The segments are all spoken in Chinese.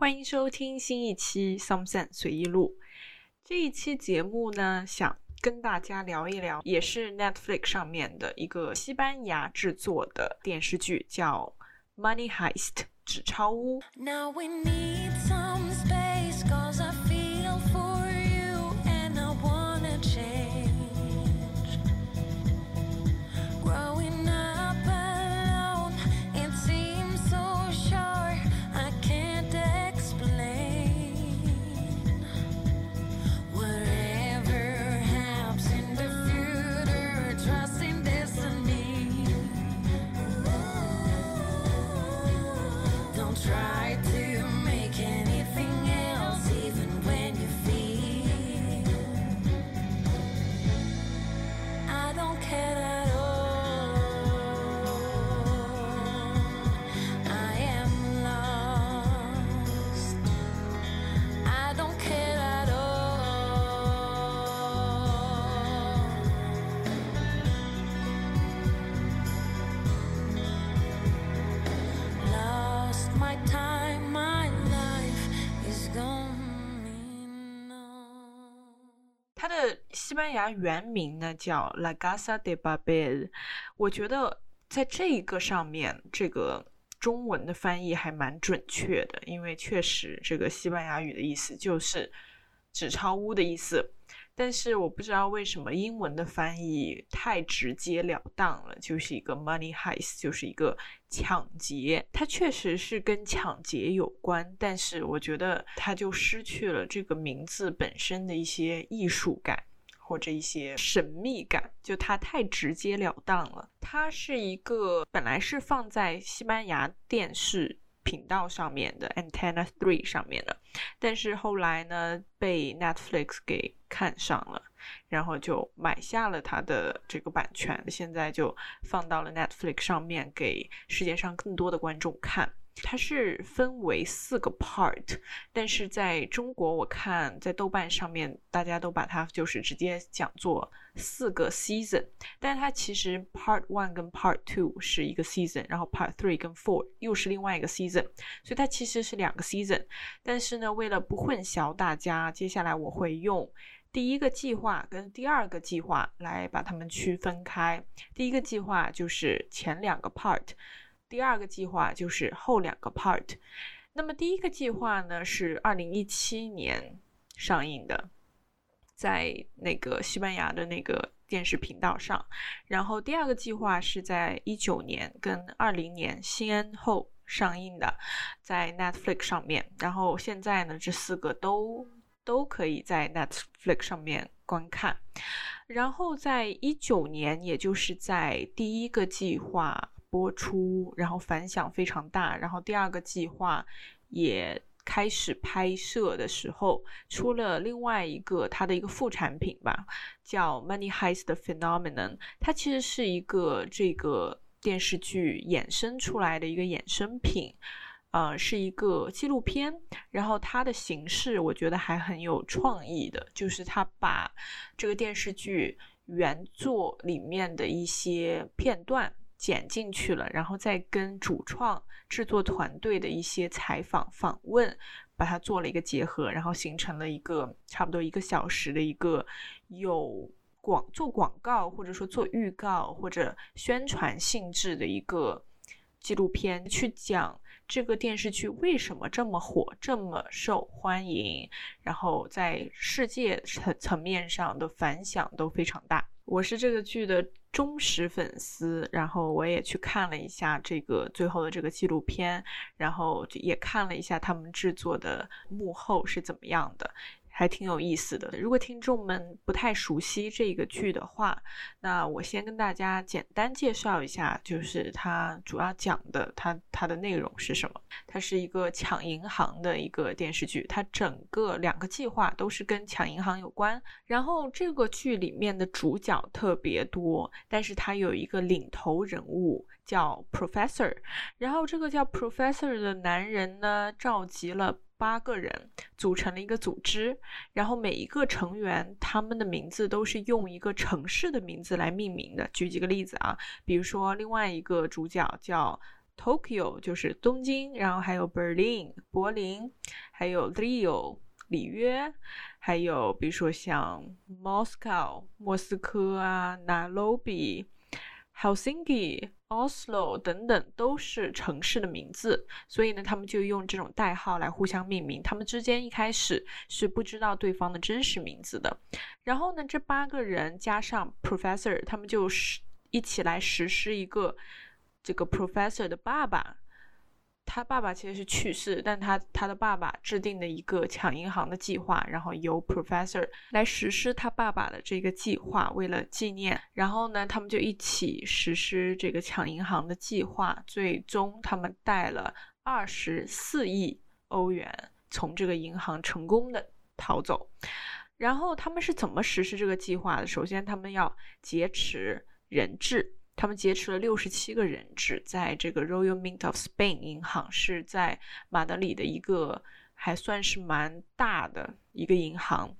欢迎收听新一期《Something 随意录》。这一期节目呢，想跟大家聊一聊，也是 Netflix 上面的一个西班牙制作的电视剧，叫《Money Heist》纸钞屋。Now we need some space 西班牙原名呢叫 La Casa de Babel，我觉得在这一个上面，这个中文的翻译还蛮准确的，因为确实这个西班牙语的意思就是纸钞屋的意思。但是我不知道为什么英文的翻译太直截了当了，就是一个 money heist，就是一个抢劫。它确实是跟抢劫有关，但是我觉得它就失去了这个名字本身的一些艺术感。或者一些神秘感，就它太直截了当了。它是一个本来是放在西班牙电视频道上面的 Antenna Three 上面的，但是后来呢被 Netflix 给看上了，然后就买下了它的这个版权，现在就放到了 Netflix 上面给世界上更多的观众看。它是分为四个 part，但是在中国我看在豆瓣上面大家都把它就是直接讲做四个 season，但是它其实 part one 跟 part two 是一个 season，然后 part three 跟 four 又是另外一个 season，所以它其实是两个 season。但是呢，为了不混淆大家，接下来我会用第一个计划跟第二个计划来把它们区分开。第一个计划就是前两个 part。第二个计划就是后两个 part。那么第一个计划呢是二零一七年上映的，在那个西班牙的那个电视频道上。然后第二个计划是在一九年跟二零年先后上映的，在 Netflix 上面。然后现在呢，这四个都都可以在 Netflix 上面观看。然后在一九年，也就是在第一个计划。播出，然后反响非常大，然后第二个计划也开始拍摄的时候，出了另外一个它的一个副产品吧，叫《Money Heist Phenomenon》，它其实是一个这个电视剧衍生出来的一个衍生品，呃，是一个纪录片，然后它的形式我觉得还很有创意的，就是它把这个电视剧原作里面的一些片段。剪进去了，然后再跟主创制作团队的一些采访访问，把它做了一个结合，然后形成了一个差不多一个小时的一个有广做广告或者说做预告或者宣传性质的一个纪录片，去讲这个电视剧为什么这么火，这么受欢迎，然后在世界层层面上的反响都非常大。我是这个剧的忠实粉丝，然后我也去看了一下这个最后的这个纪录片，然后也看了一下他们制作的幕后是怎么样的。还挺有意思的。如果听众们不太熟悉这个剧的话，那我先跟大家简单介绍一下，就是它主要讲的它它的内容是什么。它是一个抢银行的一个电视剧，它整个两个计划都是跟抢银行有关。然后这个剧里面的主角特别多，但是它有一个领头人物叫 Professor，然后这个叫 Professor 的男人呢，召集了。八个人组成了一个组织，然后每一个成员他们的名字都是用一个城市的名字来命名的。举几个例子啊，比如说另外一个主角叫 Tokyo 就是东京，然后还有 Berlin 柏林，还有 Rio 里约，还有比如说像 Moscow 莫斯科啊，Nairobi。Oslo 等等都是城市的名字，所以呢，他们就用这种代号来互相命名。他们之间一开始是不知道对方的真实名字的。然后呢，这八个人加上 Professor，他们就是一起来实施一个这个 Professor 的爸爸。他爸爸其实是去世，但他他的爸爸制定的一个抢银行的计划，然后由 Professor 来实施他爸爸的这个计划，为了纪念，然后呢，他们就一起实施这个抢银行的计划，最终他们带了二十四亿欧元从这个银行成功的逃走。然后他们是怎么实施这个计划的？首先，他们要劫持人质。他们劫持了六十七个人质，在这个 Royal Mint of Spain 银行是在马德里的一个还算是蛮大的一个银行。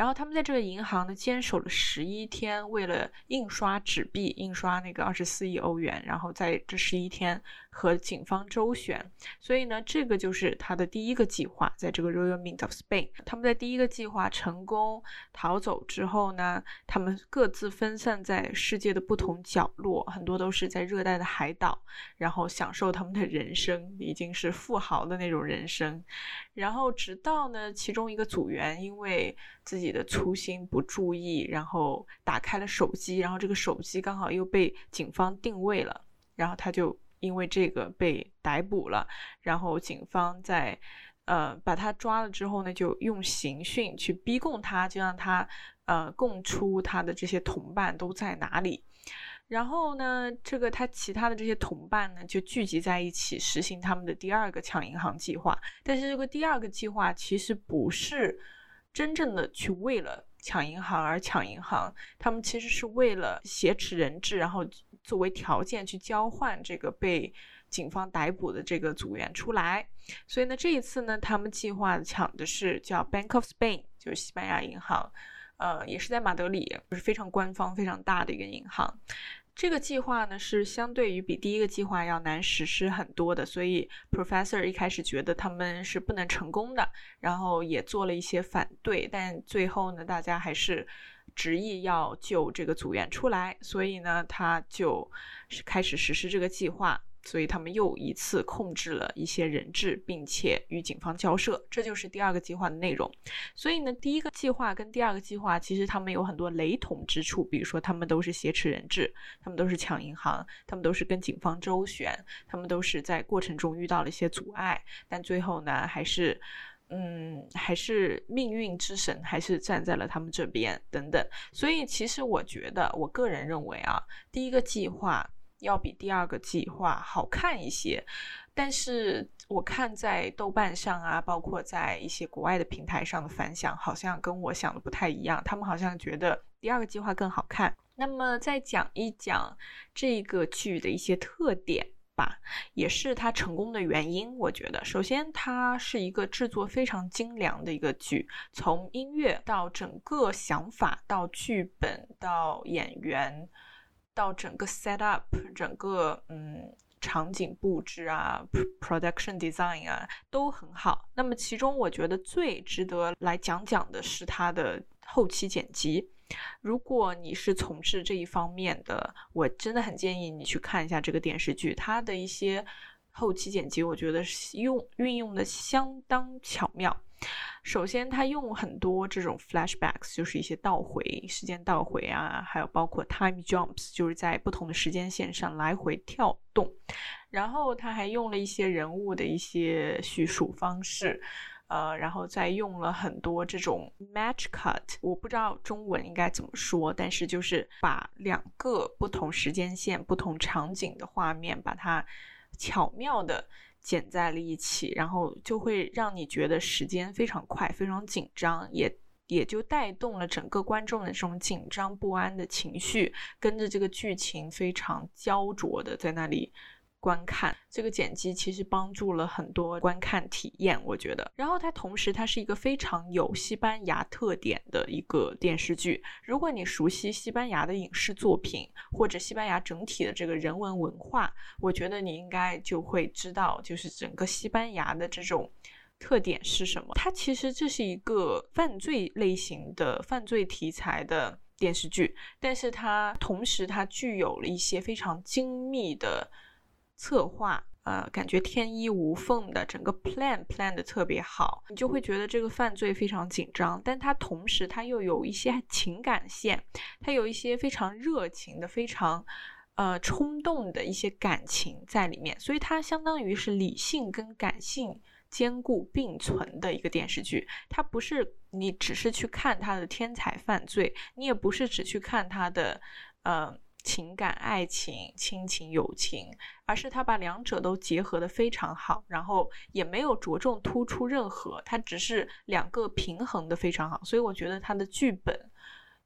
然后他们在这个银行呢坚守了十一天，为了印刷纸币，印刷那个二十四亿欧元。然后在这十一天和警方周旋，所以呢，这个就是他的第一个计划，在这个 Royal Mint of Spain。他们在第一个计划成功逃走之后呢，他们各自分散在世界的不同角落，很多都是在热带的海岛，然后享受他们的人生，已经是富豪的那种人生。然后直到呢，其中一个组员因为自己的粗心不注意，然后打开了手机，然后这个手机刚好又被警方定位了，然后他就因为这个被逮捕了。然后警方在呃把他抓了之后呢，就用刑讯去逼供他，就让他呃供出他的这些同伴都在哪里。然后呢，这个他其他的这些同伴呢，就聚集在一起实行他们的第二个抢银行计划。但是这个第二个计划其实不是。真正的去为了抢银行而抢银行，他们其实是为了挟持人质，然后作为条件去交换这个被警方逮捕的这个组员出来。所以呢，这一次呢，他们计划抢的是叫 Bank of Spain，就是西班牙银行，呃，也是在马德里，就是非常官方、非常大的一个银行。这个计划呢是相对于比第一个计划要难实施很多的，所以 Professor 一开始觉得他们是不能成功的，然后也做了一些反对，但最后呢，大家还是执意要救这个组员出来，所以呢，他就开始实施这个计划。所以他们又一次控制了一些人质，并且与警方交涉，这就是第二个计划的内容。所以呢，第一个计划跟第二个计划其实他们有很多雷同之处，比如说他们都是挟持人质，他们都是抢银行，他们都是跟警方周旋，他们都是在过程中遇到了一些阻碍，但最后呢，还是，嗯，还是命运之神还是站在了他们这边等等。所以其实我觉得，我个人认为啊，第一个计划。要比第二个计划好看一些，但是我看在豆瓣上啊，包括在一些国外的平台上的反响，好像跟我想的不太一样。他们好像觉得第二个计划更好看。那么再讲一讲这个剧的一些特点吧，也是它成功的原因。我觉得，首先它是一个制作非常精良的一个剧，从音乐到整个想法，到剧本，到演员。到整个 set up，整个嗯场景布置啊，production design 啊都很好。那么其中我觉得最值得来讲讲的是它的后期剪辑。如果你是从事这一方面的，我真的很建议你去看一下这个电视剧，它的一些后期剪辑，我觉得用运用的相当巧妙。首先，他用很多这种 flashbacks，就是一些倒回时间倒回啊，还有包括 time jumps，就是在不同的时间线上来回跳动。然后他还用了一些人物的一些叙述方式，呃，然后再用了很多这种 match cut，我不知道中文应该怎么说，但是就是把两个不同时间线、不同场景的画面，把它巧妙的。剪在了一起，然后就会让你觉得时间非常快，非常紧张，也也就带动了整个观众的这种紧张不安的情绪，跟着这个剧情非常焦灼的在那里观看。这个剪辑其实帮助了很多观看体验，我觉得。然后它同时它是一个非常有西班牙特点的一个电视剧。如果你熟悉西班牙的影视作品或者西班牙整体的这个人文文化，我觉得你应该就会知道，就是整个西班牙的这种。特点是什么？它其实这是一个犯罪类型的犯罪题材的电视剧，但是它同时它具有了一些非常精密的策划，呃，感觉天衣无缝的，整个 plan plan 的特别好，你就会觉得这个犯罪非常紧张，但它同时它又有一些情感线，它有一些非常热情的、非常呃冲动的一些感情在里面，所以它相当于是理性跟感性。兼顾并存的一个电视剧，它不是你只是去看他的天才犯罪，你也不是只去看他的呃情感、爱情、亲情、友情，而是他把两者都结合的非常好，然后也没有着重突出任何，它只是两个平衡的非常好，所以我觉得他的剧本。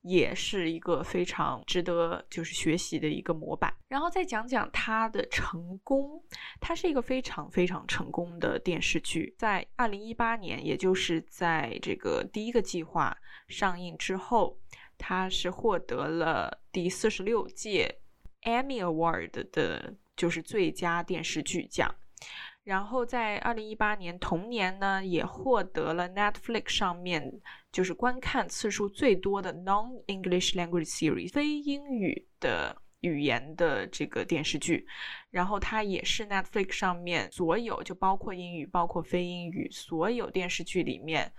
也是一个非常值得就是学习的一个模板，然后再讲讲它的成功。它是一个非常非常成功的电视剧，在二零一八年，也就是在这个第一个计划上映之后，他是获得了第四十六届 Emmy Award 的，就是最佳电视剧奖。然后在二零一八年同年呢，也获得了 Netflix 上面就是观看次数最多的 Non-English Language Series 非英语的语言的这个电视剧。然后它也是 Netflix 上面所有就包括英语、包括非英语所有电视剧里面，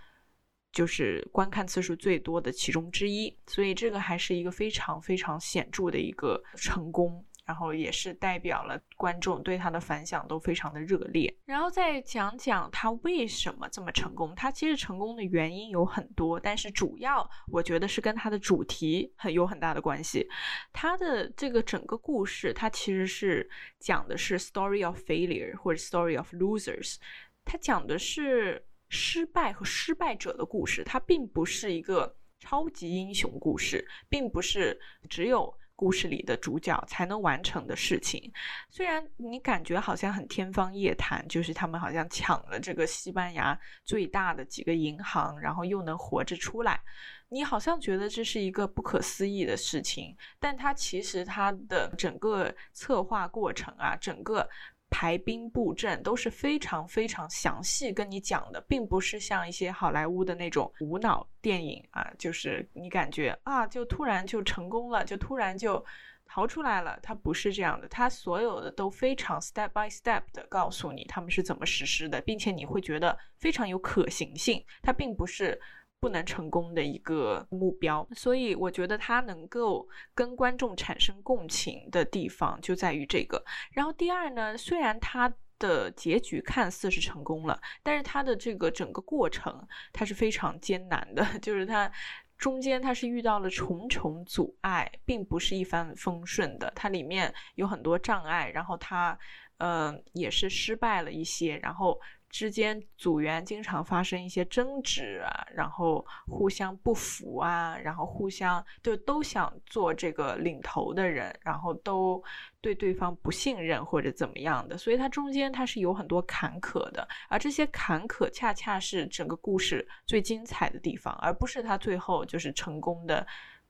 就是观看次数最多的其中之一。所以这个还是一个非常非常显著的一个成功。然后也是代表了观众对他的反响都非常的热烈。然后再讲讲他为什么这么成功。他其实成功的原因有很多，但是主要我觉得是跟他的主题很有很大的关系。他的这个整个故事，它其实是讲的是 story of failure 或者 story of losers，它讲的是失败和失败者的故事。它并不是一个超级英雄故事，并不是只有。故事里的主角才能完成的事情，虽然你感觉好像很天方夜谭，就是他们好像抢了这个西班牙最大的几个银行，然后又能活着出来，你好像觉得这是一个不可思议的事情，但它其实它的整个策划过程啊，整个。排兵布阵都是非常非常详细跟你讲的，并不是像一些好莱坞的那种无脑电影啊，就是你感觉啊，就突然就成功了，就突然就逃出来了。它不是这样的，它所有的都非常 step by step 的告诉你他们是怎么实施的，并且你会觉得非常有可行性。它并不是。不能成功的一个目标，所以我觉得他能够跟观众产生共情的地方就在于这个。然后第二呢，虽然他的结局看似是成功了，但是他的这个整个过程他是非常艰难的，就是他中间他是遇到了重重阻碍，并不是一帆风顺的。它里面有很多障碍，然后他呃也是失败了一些，然后。之间组员经常发生一些争执啊，然后互相不服啊，然后互相就都想做这个领头的人，然后都对对方不信任或者怎么样的，所以它中间它是有很多坎坷的，而这些坎坷恰恰是整个故事最精彩的地方，而不是他最后就是成功的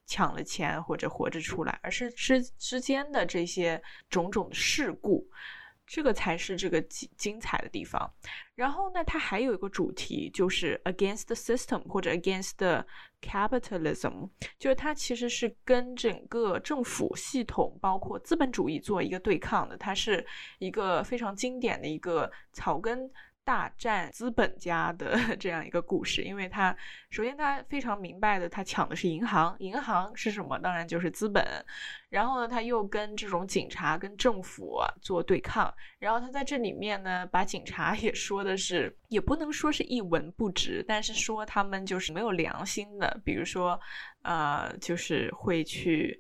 抢了钱或者活着出来，而是之之间的这些种种的事故。这个才是这个精精彩的地方。然后呢，它还有一个主题，就是 against the system 或者 against the capitalism，就是它其实是跟整个政府系统，包括资本主义做一个对抗的。它是一个非常经典的一个草根。大战资本家的 这样一个故事，因为他首先他非常明白的，他抢的是银行，银行是什么？当然就是资本。然后呢，他又跟这种警察、跟政府做对抗。然后他在这里面呢，把警察也说的是，也不能说是一文不值，但是说他们就是没有良心的，比如说，呃，就是会去。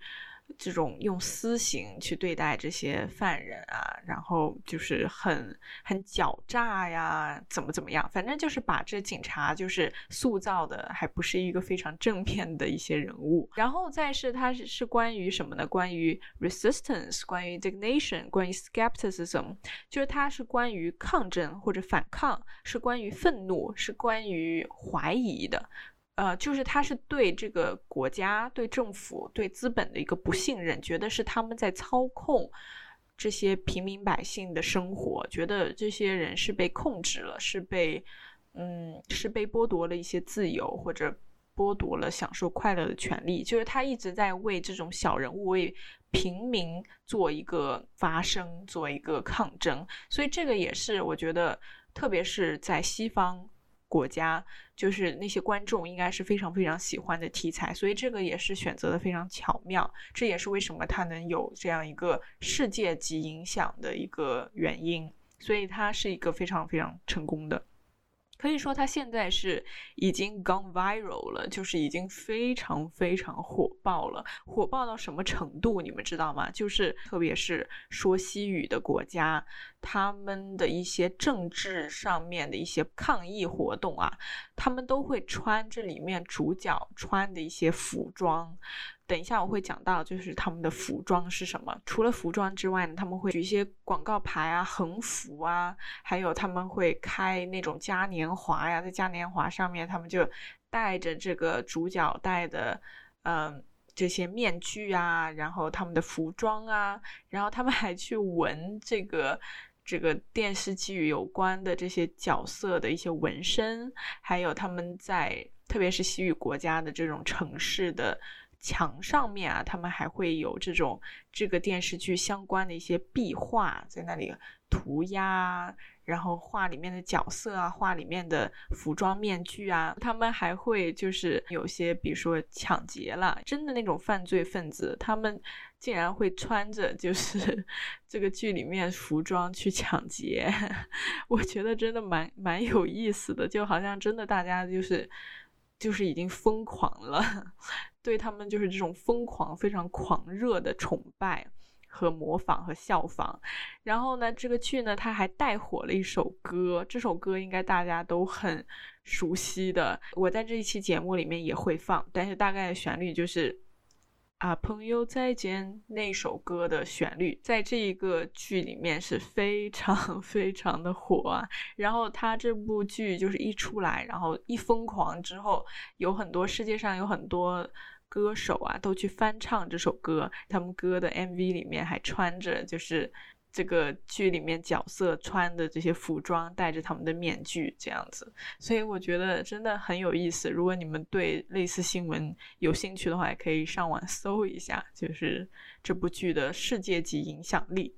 这种用私刑去对待这些犯人啊，然后就是很很狡诈呀，怎么怎么样，反正就是把这警察就是塑造的还不是一个非常正面的一些人物。然后再是它是是关于什么呢？关于 resistance，关于 indignation，关于 skepticism，就是它是关于抗争或者反抗，是关于愤怒，是关于怀疑的。呃，就是他是对这个国家、对政府、对资本的一个不信任，觉得是他们在操控这些平民百姓的生活，觉得这些人是被控制了，是被嗯是被剥夺了一些自由，或者剥夺了享受快乐的权利。就是他一直在为这种小人物、为平民做一个发声，做一个抗争。所以这个也是我觉得，特别是在西方。国家就是那些观众应该是非常非常喜欢的题材，所以这个也是选择的非常巧妙，这也是为什么它能有这样一个世界级影响的一个原因，所以它是一个非常非常成功的。可以说，它现在是已经 gone viral 了，就是已经非常非常火爆了。火爆到什么程度，你们知道吗？就是特别是说西语的国家，他们的一些政治上面的一些抗议活动啊，他们都会穿这里面主角穿的一些服装。等一下我会讲到，就是他们的服装是什么。除了服装之外呢，他们会举一些广告牌啊、横幅啊，还有他们会开那种嘉年华呀，在嘉年华上面，他们就戴着这个主角戴的，嗯，这些面具啊，然后他们的服装啊，然后他们还去纹这个这个电视剧有关的这些角色的一些纹身，还有他们在特别是西域国家的这种城市的。墙上面啊，他们还会有这种这个电视剧相关的一些壁画，在那里涂鸦，然后画里面的角色啊，画里面的服装、面具啊。他们还会就是有些，比如说抢劫了，真的那种犯罪分子，他们竟然会穿着就是 这个剧里面服装去抢劫。我觉得真的蛮蛮有意思的，就好像真的大家就是就是已经疯狂了。对他们就是这种疯狂、非常狂热的崇拜和模仿和效仿。然后呢，这个剧呢，它还带火了一首歌，这首歌应该大家都很熟悉的。我在这一期节目里面也会放，但是大概的旋律就是啊，朋友再见那首歌的旋律，在这一个剧里面是非常 非常的火啊。然后他这部剧就是一出来，然后一疯狂之后，有很多世界上有很多。歌手啊，都去翻唱这首歌。他们歌的 MV 里面还穿着，就是这个剧里面角色穿的这些服装，戴着他们的面具这样子。所以我觉得真的很有意思。如果你们对类似新闻有兴趣的话，也可以上网搜一下，就是这部剧的世界级影响力。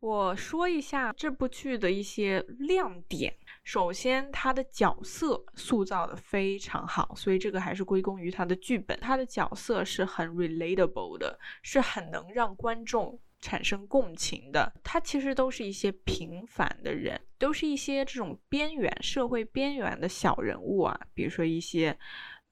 我说一下这部剧的一些亮点。首先，他的角色塑造的非常好，所以这个还是归功于他的剧本。他的角色是很 relatable 的，是很能让观众产生共情的。他其实都是一些平凡的人，都是一些这种边缘社会边缘的小人物啊，比如说一些。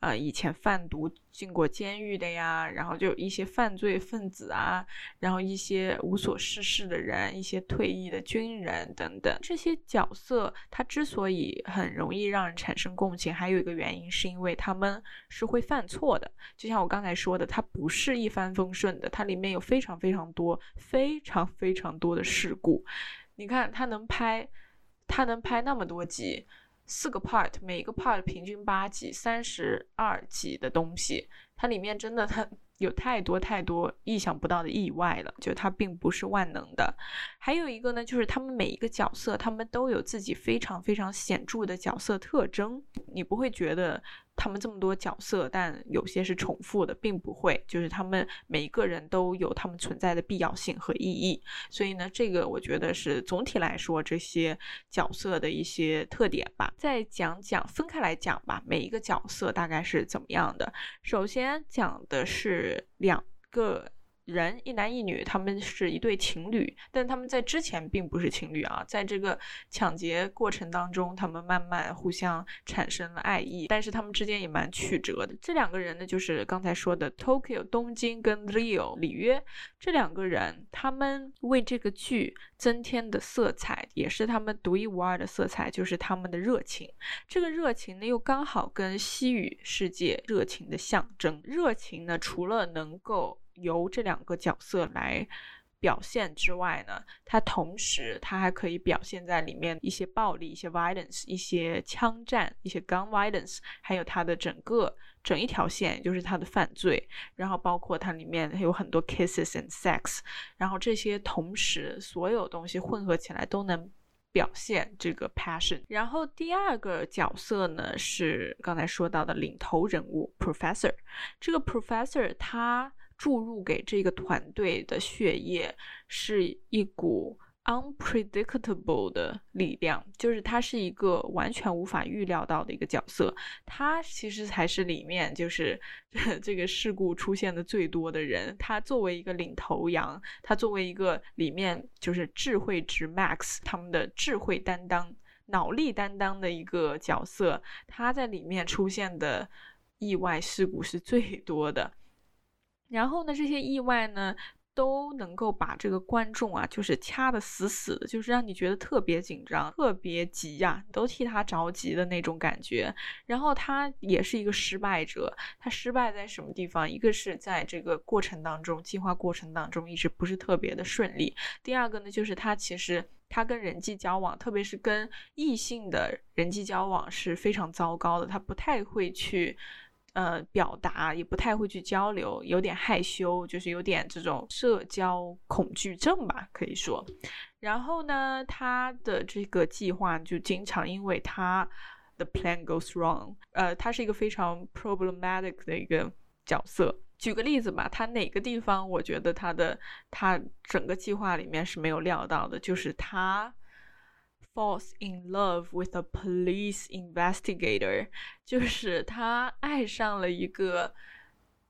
呃，以前贩毒进过监狱的呀，然后就一些犯罪分子啊，然后一些无所事事的人，一些退役的军人等等，这些角色他之所以很容易让人产生共情，还有一个原因是因为他们是会犯错的。就像我刚才说的，它不是一帆风顺的，它里面有非常非常多、非常非常多的事故。你看，他能拍，他能拍那么多集。四个 part，每一个 part 平均八集，三十二集的东西，它里面真的它有太多太多意想不到的意外了，就它并不是万能的。还有一个呢，就是他们每一个角色，他们都有自己非常非常显著的角色特征，你不会觉得。他们这么多角色，但有些是重复的，并不会，就是他们每一个人都有他们存在的必要性和意义。所以呢，这个我觉得是总体来说这些角色的一些特点吧。再讲讲分开来讲吧，每一个角色大概是怎么样的。首先讲的是两个。人，一男一女，他们是一对情侣，但他们在之前并不是情侣啊，在这个抢劫过程当中，他们慢慢互相产生了爱意，但是他们之间也蛮曲折的。这两个人呢，就是刚才说的 Tokyo 东京跟 Rio 里约这两个人，他们为这个剧增添的色彩，也是他们独一无二的色彩，就是他们的热情。这个热情呢，又刚好跟西语世界热情的象征。热情呢，除了能够由这两个角色来表现之外呢，它同时它还可以表现在里面一些暴力、一些 violence、一些枪战、一些 gun violence，还有它的整个整一条线，就是它的犯罪，然后包括它里面有很多 kisses and sex，然后这些同时所有东西混合起来都能。表现这个 passion，然后第二个角色呢是刚才说到的领头人物 professor，这个 professor 他注入给这个团队的血液是一股 unpredictable 的力量，就是他是一个完全无法预料到的一个角色。他其实才是里面就是 这个事故出现的最多的人。他作为一个领头羊，他作为一个里面就是智慧值 max，他们的智慧担当、脑力担当的一个角色，他在里面出现的意外事故是最多的。然后呢，这些意外呢？都能够把这个观众啊，就是掐得死死的，就是让你觉得特别紧张、特别急呀，都替他着急的那种感觉。然后他也是一个失败者，他失败在什么地方？一个是在这个过程当中，计划过程当中一直不是特别的顺利。第二个呢，就是他其实他跟人际交往，特别是跟异性的人际交往是非常糟糕的，他不太会去。呃，表达也不太会去交流，有点害羞，就是有点这种社交恐惧症吧，可以说。然后呢，他的这个计划就经常因为他的 plan goes wrong，呃，他是一个非常 problematic 的一个角色。举个例子吧，他哪个地方我觉得他的他整个计划里面是没有料到的，就是他。Falls in love with a police investigator，就是他爱上了一个，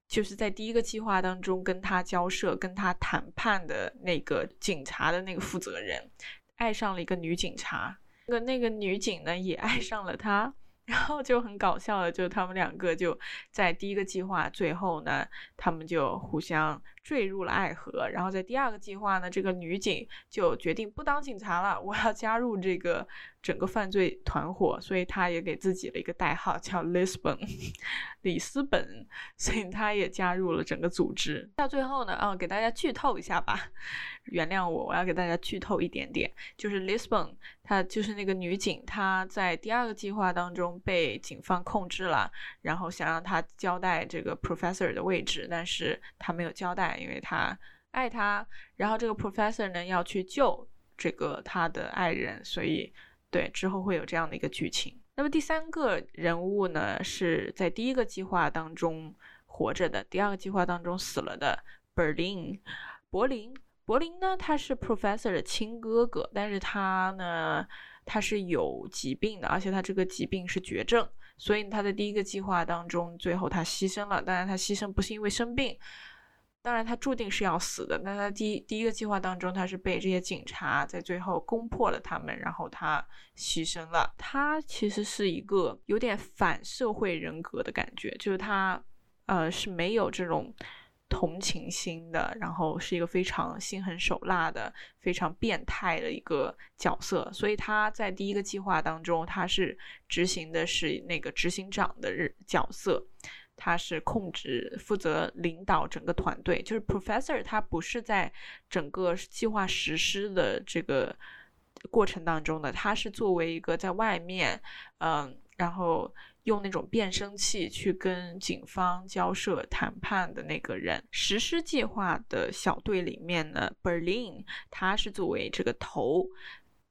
就是在第一个计划当中跟他交涉、跟他谈判的那个警察的那个负责人，爱上了一个女警察。那个那个女警呢，也爱上了他。然后就很搞笑的，就他们两个就在第一个计划最后呢，他们就互相坠入了爱河。然后在第二个计划呢，这个女警就决定不当警察了，我要加入这个整个犯罪团伙，所以她也给自己了一个代号叫 Lisbon，里斯本，所以她也加入了整个组织。到最后呢，啊，给大家剧透一下吧，原谅我，我要给大家剧透一点点，就是 Lisbon，她就是那个女警，她在第二个计划当中。被警方控制了，然后想让他交代这个 professor 的位置，但是他没有交代，因为他爱他。然后这个 professor 呢要去救这个他的爱人，所以对之后会有这样的一个剧情。那么第三个人物呢是在第一个计划当中活着的，第二个计划当中死了的 Berlin 柏林。柏林呢他是 professor 的亲哥哥，但是他呢。他是有疾病的，而且他这个疾病是绝症，所以他在第一个计划当中，最后他牺牲了。当然，他牺牲不是因为生病，当然他注定是要死的。那他第一第一个计划当中，他是被这些警察在最后攻破了他们，然后他牺牲了。他其实是一个有点反社会人格的感觉，就是他呃是没有这种。同情心的，然后是一个非常心狠手辣的、非常变态的一个角色，所以他在第一个计划当中，他是执行的是那个执行长的日角色，他是控制、负责领导整个团队。就是 Professor，他不是在整个计划实施的这个过程当中的，他是作为一个在外面，嗯，然后。用那种变声器去跟警方交涉谈判的那个人，实施计划的小队里面呢，Berlin 他是作为这个头，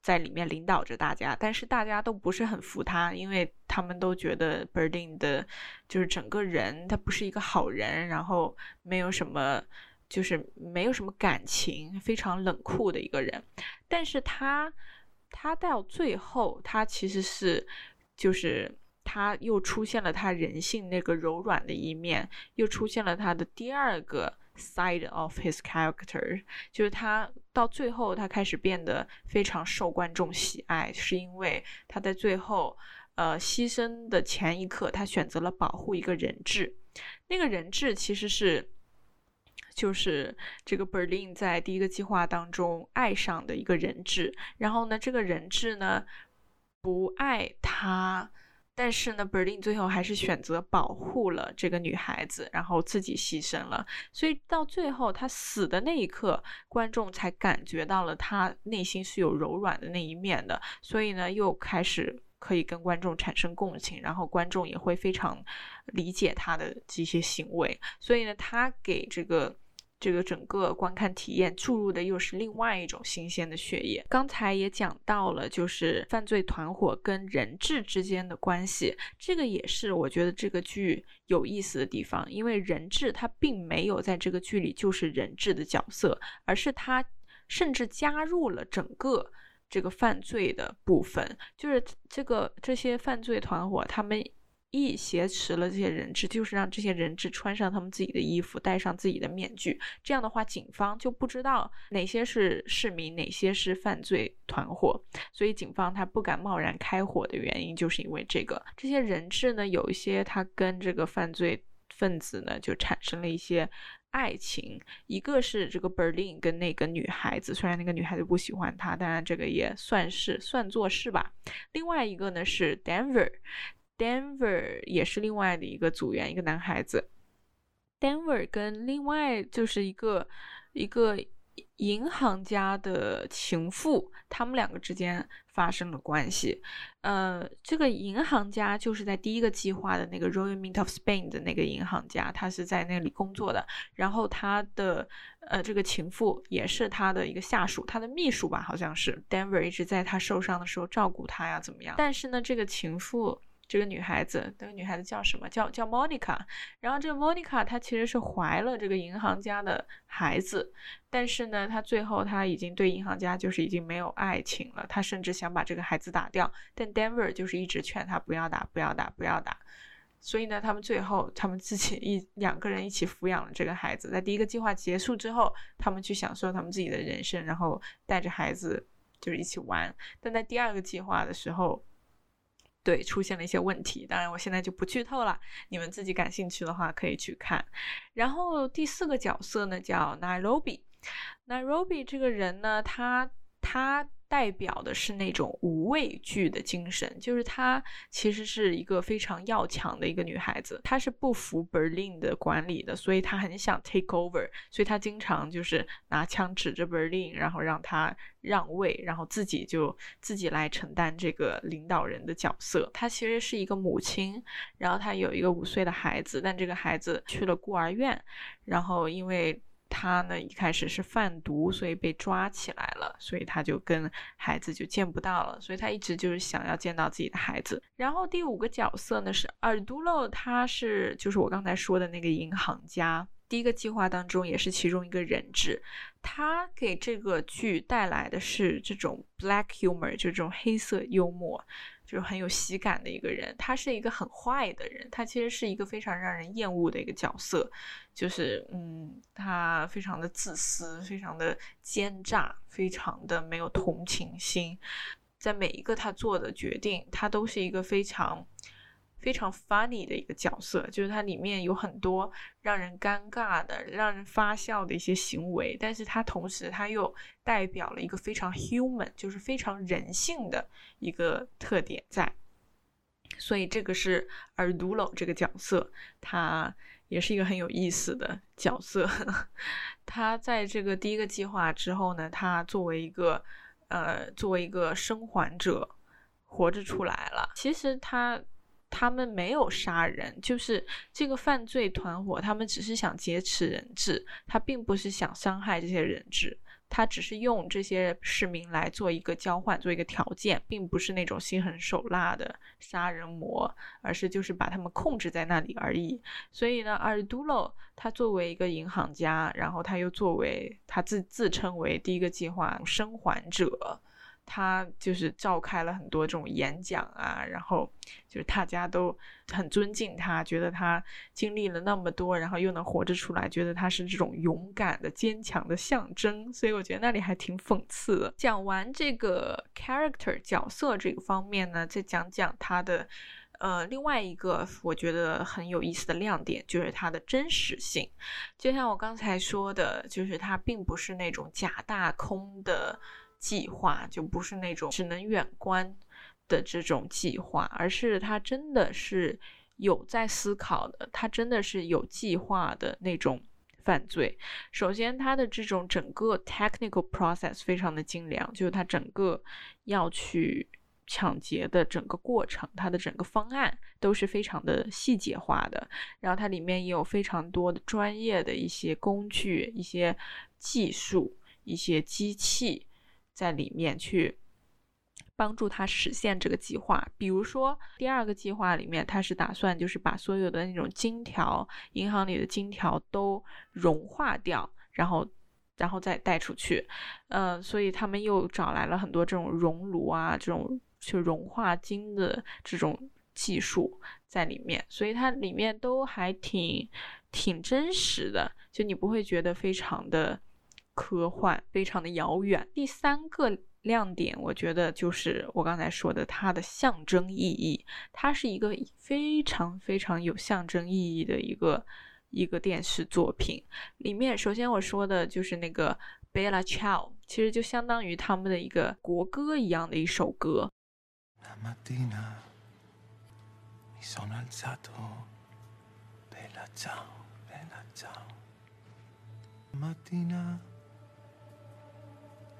在里面领导着大家，但是大家都不是很服他，因为他们都觉得 Berlin 的，就是整个人他不是一个好人，然后没有什么，就是没有什么感情，非常冷酷的一个人，但是他，他到最后，他其实是，就是。他又出现了他人性那个柔软的一面，又出现了他的第二个 side of his character，就是他到最后他开始变得非常受观众喜爱，是因为他在最后呃牺牲的前一刻，他选择了保护一个人质，那个人质其实是。就是这个 Berlin 在第一个计划当中爱上的一个人质，然后呢，这个人质呢不爱他，但是呢，Berlin 最后还是选择保护了这个女孩子，然后自己牺牲了。所以到最后他死的那一刻，观众才感觉到了他内心是有柔软的那一面的，所以呢，又开始可以跟观众产生共情，然后观众也会非常理解他的这些行为。所以呢，他给这个。这个整个观看体验注入的又是另外一种新鲜的血液。刚才也讲到了，就是犯罪团伙跟人质之间的关系，这个也是我觉得这个剧有意思的地方。因为人质他并没有在这个剧里就是人质的角色，而是他甚至加入了整个这个犯罪的部分，就是这个这些犯罪团伙他们。意挟持了这些人质，就是让这些人质穿上他们自己的衣服，戴上自己的面具。这样的话，警方就不知道哪些是市民，哪些是犯罪团伙。所以，警方他不敢贸然开火的原因，就是因为这个。这些人质呢，有一些他跟这个犯罪分子呢，就产生了一些爱情。一个是这个 Berlin 跟那个女孩子，虽然那个女孩子不喜欢他，当然这个也算是算作是吧。另外一个呢是 Denver。Denver 也是另外的一个组员，一个男孩子。Denver 跟另外就是一个一个银行家的情妇，他们两个之间发生了关系。呃，这个银行家就是在第一个计划的那个 Royal Mint of Spain 的那个银行家，他是在那里工作的。然后他的呃这个情妇也是他的一个下属，他的秘书吧，好像是。Denver 一直在他受伤的时候照顾他呀，怎么样？但是呢，这个情妇。这个女孩子，那个女孩子叫什么？叫叫 Monica。然后这个 Monica 她其实是怀了这个银行家的孩子，但是呢，她最后她已经对银行家就是已经没有爱情了，她甚至想把这个孩子打掉。但 Denver 就是一直劝她不要打，不要打，不要打。所以呢，他们最后他们自己一两个人一起抚养了这个孩子。在第一个计划结束之后，他们去享受他们自己的人生，然后带着孩子就是一起玩。但在第二个计划的时候，对，出现了一些问题，当然我现在就不剧透了，你们自己感兴趣的话可以去看。然后第四个角色呢叫 Nairobi，Nairobi 这个人呢，他他。代表的是那种无畏惧的精神，就是她其实是一个非常要强的一个女孩子，她是不服 Berlin 的管理的，所以她很想 take over，所以她经常就是拿枪指着 Berlin，然后让他让位，然后自己就自己来承担这个领导人的角色。她其实是一个母亲，然后她有一个五岁的孩子，但这个孩子去了孤儿院，然后因为。他呢一开始是贩毒，所以被抓起来了，所以他就跟孩子就见不到了，所以他一直就是想要见到自己的孩子。然后第五个角色呢是尔杜洛，他是就是我刚才说的那个银行家，第一个计划当中也是其中一个人质。他给这个剧带来的是这种 black humor，就这种黑色幽默。就是很有喜感的一个人，他是一个很坏的人，他其实是一个非常让人厌恶的一个角色，就是嗯，他非常的自私，非常的奸诈，非常的没有同情心，在每一个他做的决定，他都是一个非常。非常 funny 的一个角色，就是它里面有很多让人尴尬的、让人发笑的一些行为，但是它同时它又代表了一个非常 human，就是非常人性的一个特点在。所以这个是尔杜鲁这个角色，他也是一个很有意思的角色。他在这个第一个计划之后呢，他作为一个呃作为一个生还者活着出来了。其实他。他们没有杀人，就是这个犯罪团伙，他们只是想劫持人质，他并不是想伤害这些人质，他只是用这些市民来做一个交换，做一个条件，并不是那种心狠手辣的杀人魔，而是就是把他们控制在那里而已。所以呢，阿尔杜洛他作为一个银行家，然后他又作为他自自称为第一个计划生还者。他就是召开了很多这种演讲啊，然后就是大家都很尊敬他，觉得他经历了那么多，然后又能活着出来，觉得他是这种勇敢的、坚强的象征。所以我觉得那里还挺讽刺的。讲完这个 character 角色这个方面呢，再讲讲他的。呃，另外一个我觉得很有意思的亮点就是它的真实性，就像我刚才说的，就是它并不是那种假大空的计划，就不是那种只能远观的这种计划，而是他真的是有在思考的，他真的是有计划的那种犯罪。首先，它的这种整个 technical process 非常的精良，就是它整个要去。抢劫的整个过程，它的整个方案都是非常的细节化的，然后它里面也有非常多的专业的一些工具、一些技术、一些机器在里面去帮助他实现这个计划。比如说，第二个计划里面，他是打算就是把所有的那种金条，银行里的金条都融化掉，然后然后再带出去。嗯，所以他们又找来了很多这种熔炉啊，这种。去融化金的这种技术在里面，所以它里面都还挺挺真实的，就你不会觉得非常的科幻，非常的遥远。第三个亮点，我觉得就是我刚才说的它的象征意义，它是一个非常非常有象征意义的一个一个电视作品。里面首先我说的就是那个 Bella Ciao，其实就相当于他们的一个国歌一样的一首歌。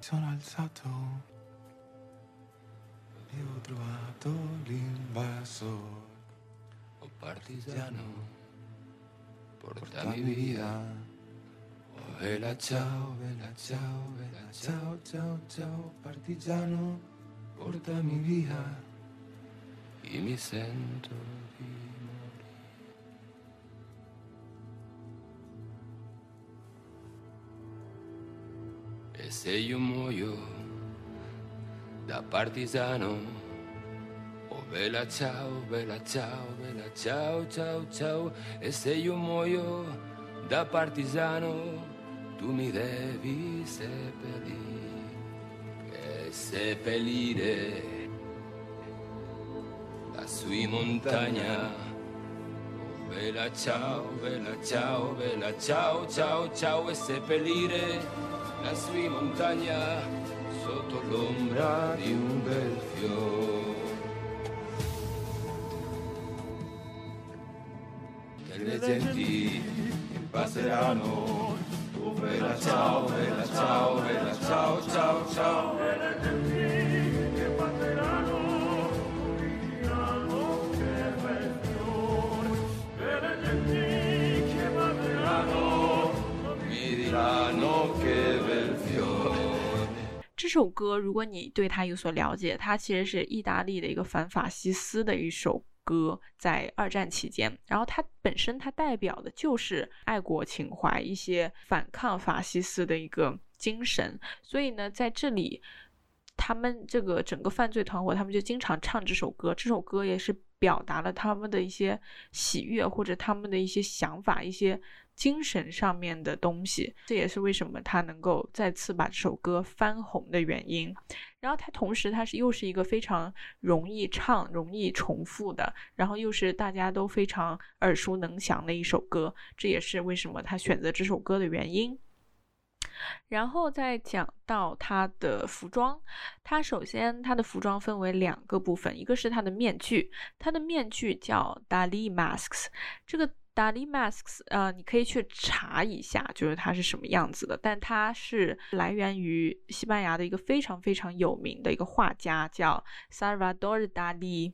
Sono alzato e ho trovato l'invasor. Oh partigiano, portami via. Oh vela ciao, vela ciao, vela ciao, ciao, ciao, partigiano, portami via. E mi sento di E se io muoio da partigiano, oh vela ciao, vela ciao, vela ciao, ciao, ciao. E se io muoio da partigiano, tu mi devi seppellire, e seppellire lassù in montagna. Vela ciao, vela ciao, vela ciao, ciao, ciao e seppellire lassù in montagna sotto l'ombra di un bel fiore. E le genti passeranno, oh vela ciao, vela ciao, vela ciao, ciao, ciao. 这首歌，如果你对它有所了解，它其实是意大利的一个反法西斯的一首歌，在二战期间。然后它本身它代表的就是爱国情怀，一些反抗法西斯的一个精神。所以呢，在这里，他们这个整个犯罪团伙，他们就经常唱这首歌。这首歌也是表达了他们的一些喜悦，或者他们的一些想法，一些精神上面的东西。这也是为什么他能够再次把这首歌翻红的原因。然后他同时他是又是一个非常容易唱、容易重复的，然后又是大家都非常耳熟能详的一首歌。这也是为什么他选择这首歌的原因。然后再讲到他的服装，他首先他的服装分为两个部分，一个是他的面具，他的面具叫 Dali masks，这个 Dali masks，呃，你可以去查一下，就是它是什么样子的，但它是来源于西班牙的一个非常非常有名的一个画家，叫 Salvador Dali，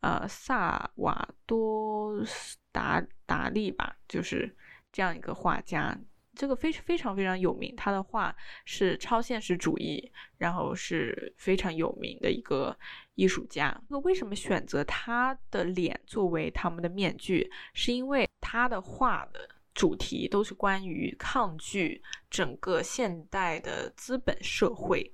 呃，萨瓦多达达利吧，就是这样一个画家。这个非非常非常有名，他的画是超现实主义，然后是非常有名的一个艺术家。那为什么选择他的脸作为他们的面具？是因为他的画的主题都是关于抗拒整个现代的资本社会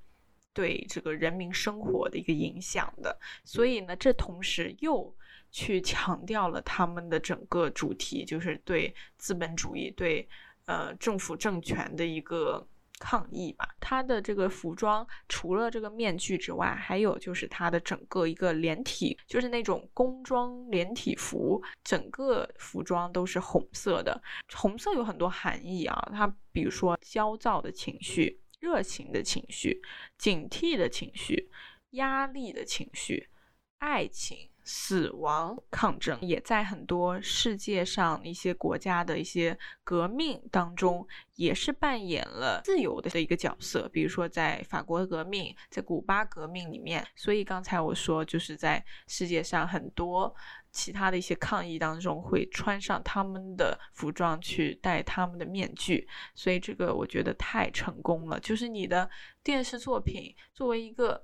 对这个人民生活的一个影响的。所以呢，这同时又去强调了他们的整个主题，就是对资本主义、对呃政府政权的一个抗议吧。他的这个服装除了这个面具之外，还有就是他的整个一个连体，就是那种工装连体服，整个服装都是红色的。红色有很多含义啊，它比如说焦躁的情绪、热情的情绪、警惕的情绪、压力的情绪、爱情。死亡抗争也在很多世界上一些国家的一些革命当中，也是扮演了自由的一个角色。比如说在法国革命，在古巴革命里面。所以刚才我说，就是在世界上很多其他的一些抗议当中，会穿上他们的服装去戴他们的面具。所以这个我觉得太成功了。就是你的电视作品作为一个。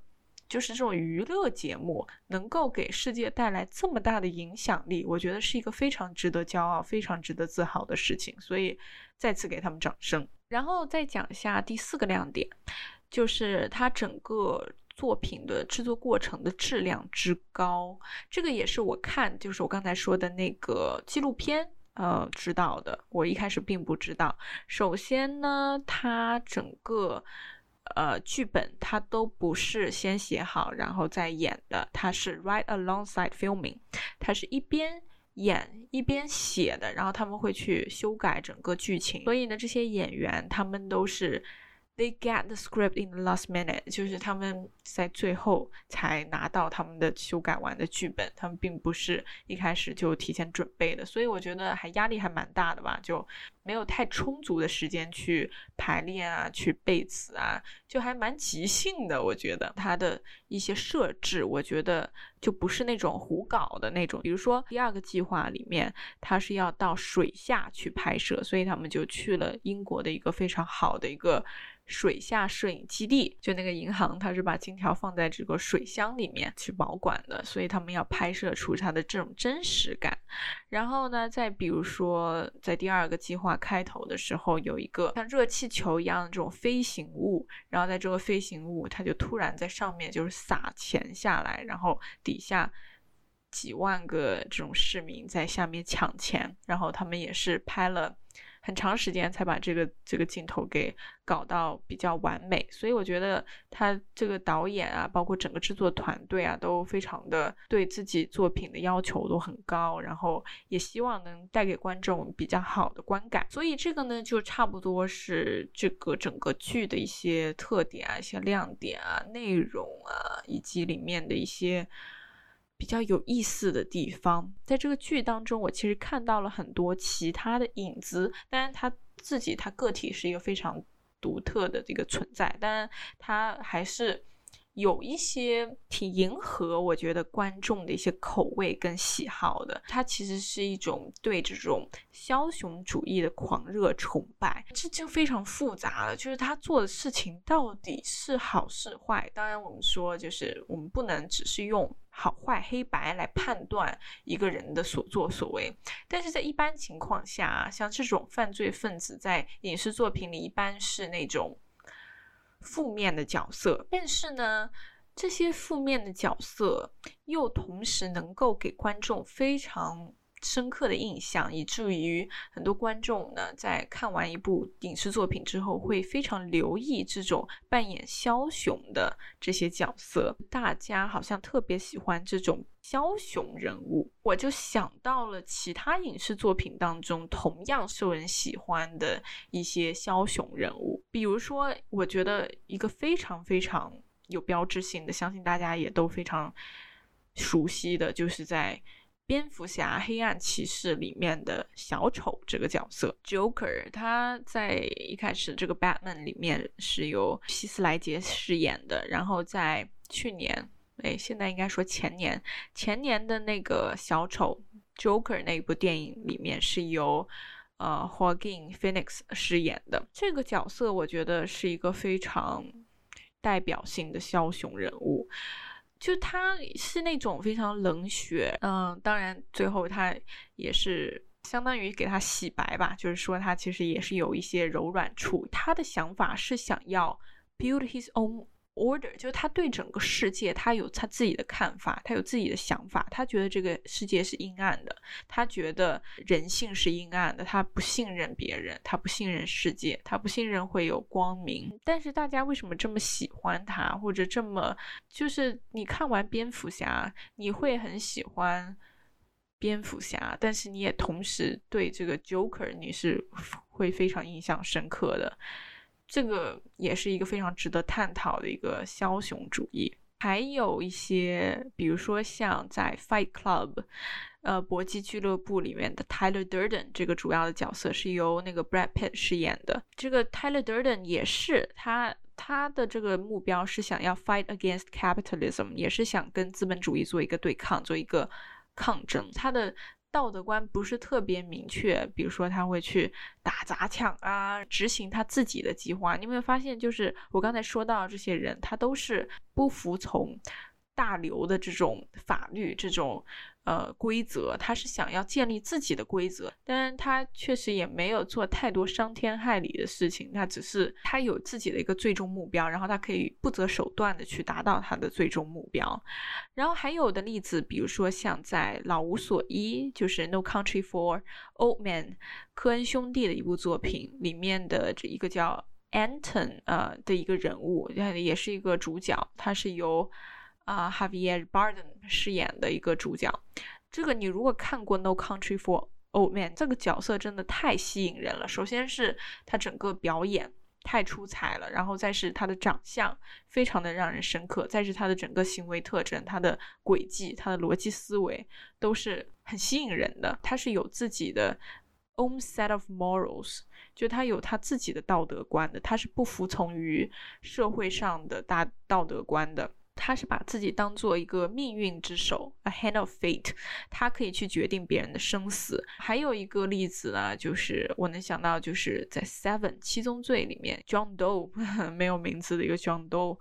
就是这种娱乐节目能够给世界带来这么大的影响力，我觉得是一个非常值得骄傲、非常值得自豪的事情。所以再次给他们掌声。然后再讲一下第四个亮点，就是它整个作品的制作过程的质量之高。这个也是我看，就是我刚才说的那个纪录片。呃，知道的，我一开始并不知道。首先呢，它整个。呃，剧本它都不是先写好然后再演的，它是 right alongside filming，它是一边演一边写的，然后他们会去修改整个剧情。所以呢，这些演员他们都是 they get the script in the last minute，就是他们在最后才拿到他们的修改完的剧本，他们并不是一开始就提前准备的，所以我觉得还压力还蛮大的吧，就。没有太充足的时间去排练啊，去背词啊，就还蛮即兴的。我觉得他的一些设置，我觉得就不是那种胡搞的那种。比如说第二个计划里面，他是要到水下去拍摄，所以他们就去了英国的一个非常好的一个水下摄影基地。就那个银行，它是把金条放在这个水箱里面去保管的，所以他们要拍摄出它的这种真实感。然后呢，再比如说在第二个计划。开头的时候有一个像热气球一样的这种飞行物，然后在这个飞行物，它就突然在上面就是撒钱下来，然后底下几万个这种市民在下面抢钱，然后他们也是拍了。很长时间才把这个这个镜头给搞到比较完美，所以我觉得他这个导演啊，包括整个制作团队啊，都非常的对自己作品的要求都很高，然后也希望能带给观众比较好的观感。所以这个呢，就差不多是这个整个剧的一些特点啊、一些亮点啊、内容啊，以及里面的一些。比较有意思的地方，在这个剧当中，我其实看到了很多其他的影子。当然，他自己他个体是一个非常独特的这个存在，但他还是有一些挺迎合我觉得观众的一些口味跟喜好的。他其实是一种对这种枭雄主义的狂热崇拜，这就非常复杂了。就是他做的事情到底是好是坏？当然，我们说就是我们不能只是用。好坏黑白来判断一个人的所作所为，但是在一般情况下，啊像这种犯罪分子在影视作品里一般是那种负面的角色，但是呢，这些负面的角色又同时能够给观众非常。深刻的印象，以至于很多观众呢，在看完一部影视作品之后，会非常留意这种扮演枭雄的这些角色。大家好像特别喜欢这种枭雄人物，我就想到了其他影视作品当中同样受人喜欢的一些枭雄人物。比如说，我觉得一个非常非常有标志性的，相信大家也都非常熟悉的就是在。蝙蝠侠黑暗骑士里面的小丑这个角色，Joker，他在一开始这个 Batman 里面是由希斯莱杰饰演的，然后在去年，哎，现在应该说前年，前年的那个小丑 Joker 那部电影里面是由呃 Joaquin Phoenix 饰演的。这个角色我觉得是一个非常代表性的枭雄人物。就他是那种非常冷血，嗯，当然最后他也是相当于给他洗白吧，就是说他其实也是有一些柔软处。他的想法是想要 build his own order，就是他对整个世界他有他自己的看法，他有自己的想法，他觉得这个世界是阴暗的，他觉得人性是阴暗的，他不信任别人，他不信任世界，他不信任会有光明。但是大家为什么这么喜欢他，或者这么就是你看完蝙蝠侠，你会很喜欢。蝙蝠侠，但是你也同时对这个 Joker 你是会非常印象深刻的，这个也是一个非常值得探讨的一个枭雄主义。还有一些，比如说像在 Fight Club，呃，搏击俱乐部里面的 Tyler Durden 这个主要的角色是由那个 Brad Pitt 饰演的。这个 Tyler Durden 也是他他的这个目标是想要 fight against capitalism，也是想跟资本主义做一个对抗，做一个。抗争，他的道德观不是特别明确，比如说他会去打砸抢啊，执行他自己的计划。你有没有发现，就是我刚才说到这些人，他都是不服从大流的这种法律，这种。呃，规则他是想要建立自己的规则，但是他确实也没有做太多伤天害理的事情，他只是他有自己的一个最终目标，然后他可以不择手段的去达到他的最终目标。然后还有的例子，比如说像在《老无所依》就是《No Country for Old Men》科恩兄弟的一部作品里面的这一个叫 Anton 呃的一个人物，也是一个主角，他是由。啊，Javier Bardem 饰演的一个主角，这个你如果看过《No Country for Old Men》，这个角色真的太吸引人了。首先是他整个表演太出彩了，然后再是他的长相非常的让人深刻，再是他的整个行为特征、他的轨迹、他的逻辑思维都是很吸引人的。他是有自己的 own set of morals，就他有他自己的道德观的，他是不服从于社会上的大道德观的。他是把自己当做一个命运之手，a hand of fate，他可以去决定别人的生死。还有一个例子呢，就是我能想到，就是在《Seven》七宗罪里面，John Doe 没有名字的一个 John Doe。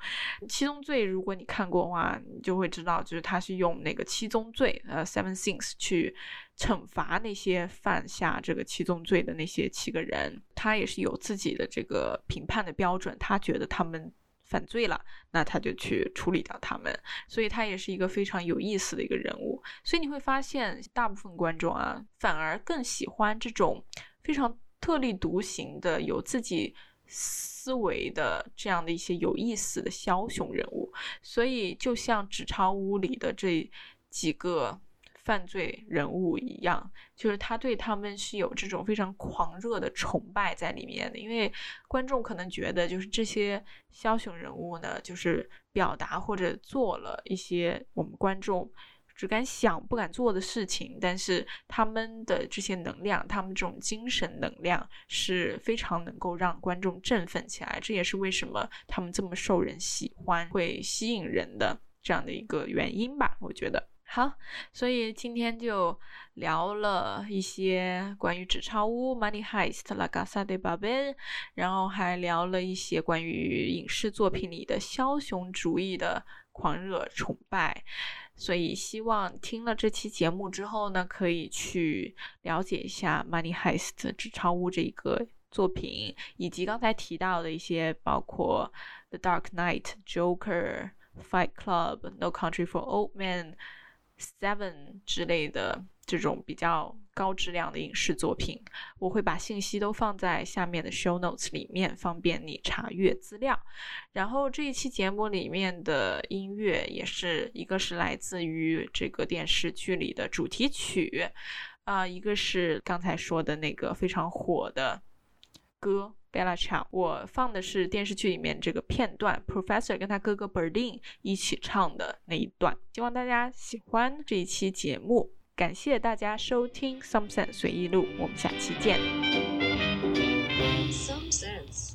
七宗罪，如果你看过的话，你就会知道，就是他是用那个七宗罪，呃，Seven Sins 去惩罚那些犯下这个七宗罪的那些七个人。他也是有自己的这个评判的标准，他觉得他们。犯罪了，那他就去处理掉他们，所以他也是一个非常有意思的一个人物。所以你会发现，大部分观众啊，反而更喜欢这种非常特立独行的、有自己思维的这样的一些有意思的枭雄人物。所以，就像《纸钞屋》里的这几个。犯罪人物一样，就是他对他们是有这种非常狂热的崇拜在里面的。因为观众可能觉得，就是这些枭雄人物呢，就是表达或者做了一些我们观众只敢想不敢做的事情，但是他们的这些能量，他们这种精神能量是非常能够让观众振奋起来。这也是为什么他们这么受人喜欢，会吸引人的这样的一个原因吧？我觉得。好，所以今天就聊了一些关于《纸钞屋》（Money Heist）、La Casa de Papel，然后还聊了一些关于影视作品里的枭雄主义的狂热崇拜。所以希望听了这期节目之后呢，可以去了解一下《Money Heist》《纸钞屋》这一个作品，以及刚才提到的一些，包括《The Dark Knight》、《Joker》、《Fight Club》、《No Country for Old Men》。Seven 之类的这种比较高质量的影视作品，我会把信息都放在下面的 show notes 里面，方便你查阅资料。然后这一期节目里面的音乐也是一个是来自于这个电视剧里的主题曲，啊，一个是刚才说的那个非常火的歌。Bella Ciao，我放的是电视剧里面这个片段，Professor 跟他哥哥 Berlin 一起唱的那一段，希望大家喜欢这一期节目，感谢大家收听 Some Sense 随意录，我们下期见。Some sense.